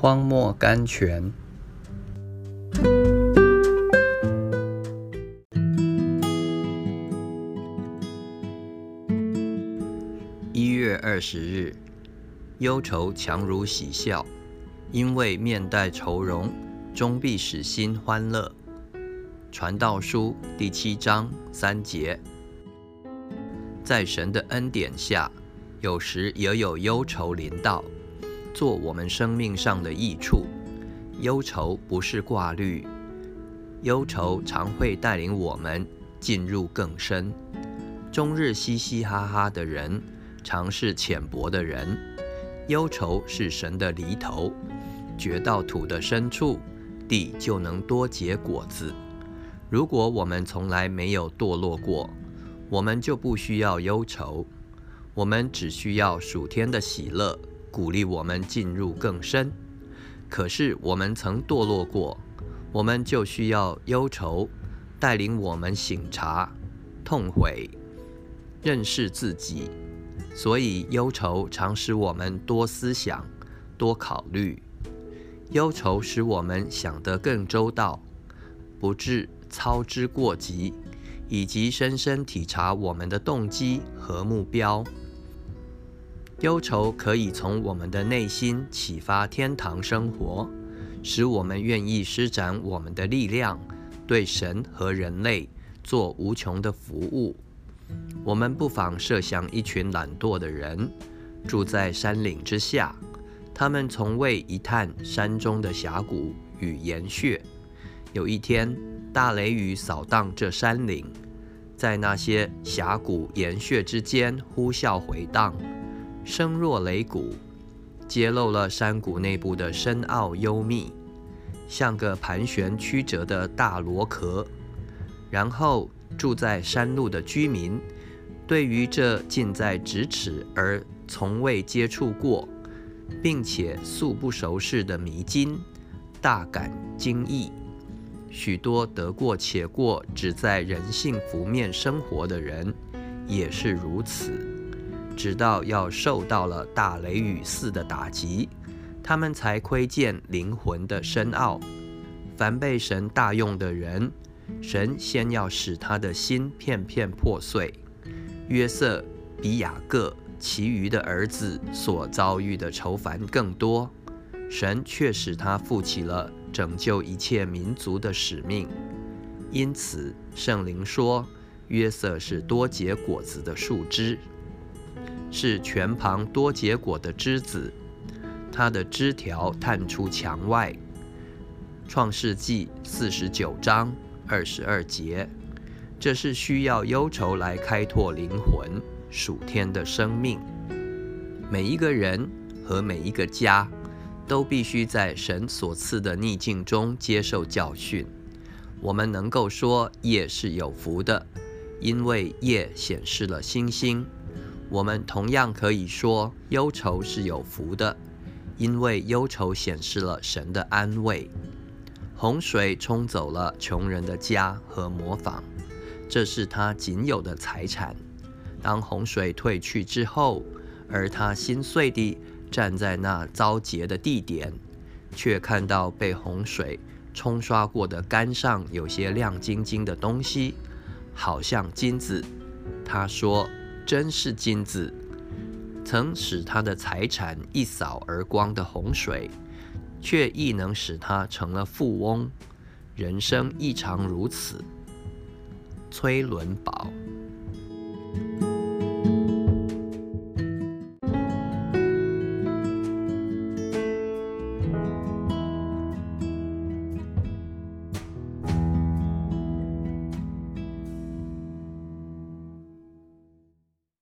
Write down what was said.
荒漠甘泉。一月二十日，忧愁强如喜笑，因为面带愁容，终必使心欢乐。传道书第七章三节，在神的恩典下，有时也有忧愁临到。做我们生命上的益处，忧愁不是挂虑，忧愁常会带领我们进入更深。终日嘻嘻哈哈的人，常是浅薄的人。忧愁是神的犁头，掘到土的深处，地就能多结果子。如果我们从来没有堕落过，我们就不需要忧愁，我们只需要属天的喜乐。鼓励我们进入更深。可是我们曾堕落过，我们就需要忧愁带领我们醒察、痛悔、认识自己。所以忧愁常使我们多思想、多考虑。忧愁使我们想得更周到，不致操之过急，以及深深体察我们的动机和目标。忧愁可以从我们的内心启发天堂生活，使我们愿意施展我们的力量，对神和人类做无穷的服务。我们不妨设想一群懒惰的人住在山岭之下，他们从未一探山中的峡谷与岩穴。有一天，大雷雨扫荡这山岭，在那些峡谷岩穴之间呼啸回荡。声若擂鼓，揭露了山谷内部的深奥幽密，像个盘旋曲折的大螺壳。然后住在山路的居民，对于这近在咫尺而从未接触过，并且素不熟识的迷津，大感惊异。许多得过且过、只在人性浮面生活的人，也是如此。直到要受到了大雷雨似的打击，他们才窥见灵魂的深奥。凡被神大用的人，神先要使他的心片片破碎。约瑟比雅各其余的儿子所遭遇的愁烦更多，神却使他负起了拯救一切民族的使命。因此，圣灵说，约瑟是多结果子的树枝。是全旁多结果的枝子，它的枝条探出墙外。创世纪四十九章二十二节，这是需要忧愁来开拓灵魂属天的生命。每一个人和每一个家，都必须在神所赐的逆境中接受教训。我们能够说夜是有福的，因为夜显示了星星。我们同样可以说，忧愁是有福的，因为忧愁显示了神的安慰。洪水冲走了穷人的家和模仿，这是他仅有的财产。当洪水退去之后，而他心碎地站在那遭劫的地点，却看到被洪水冲刷过的杆上有些亮晶晶的东西，好像金子。他说。真是金子，曾使他的财产一扫而光的洪水，却亦能使他成了富翁。人生亦常如此。崔伦宝。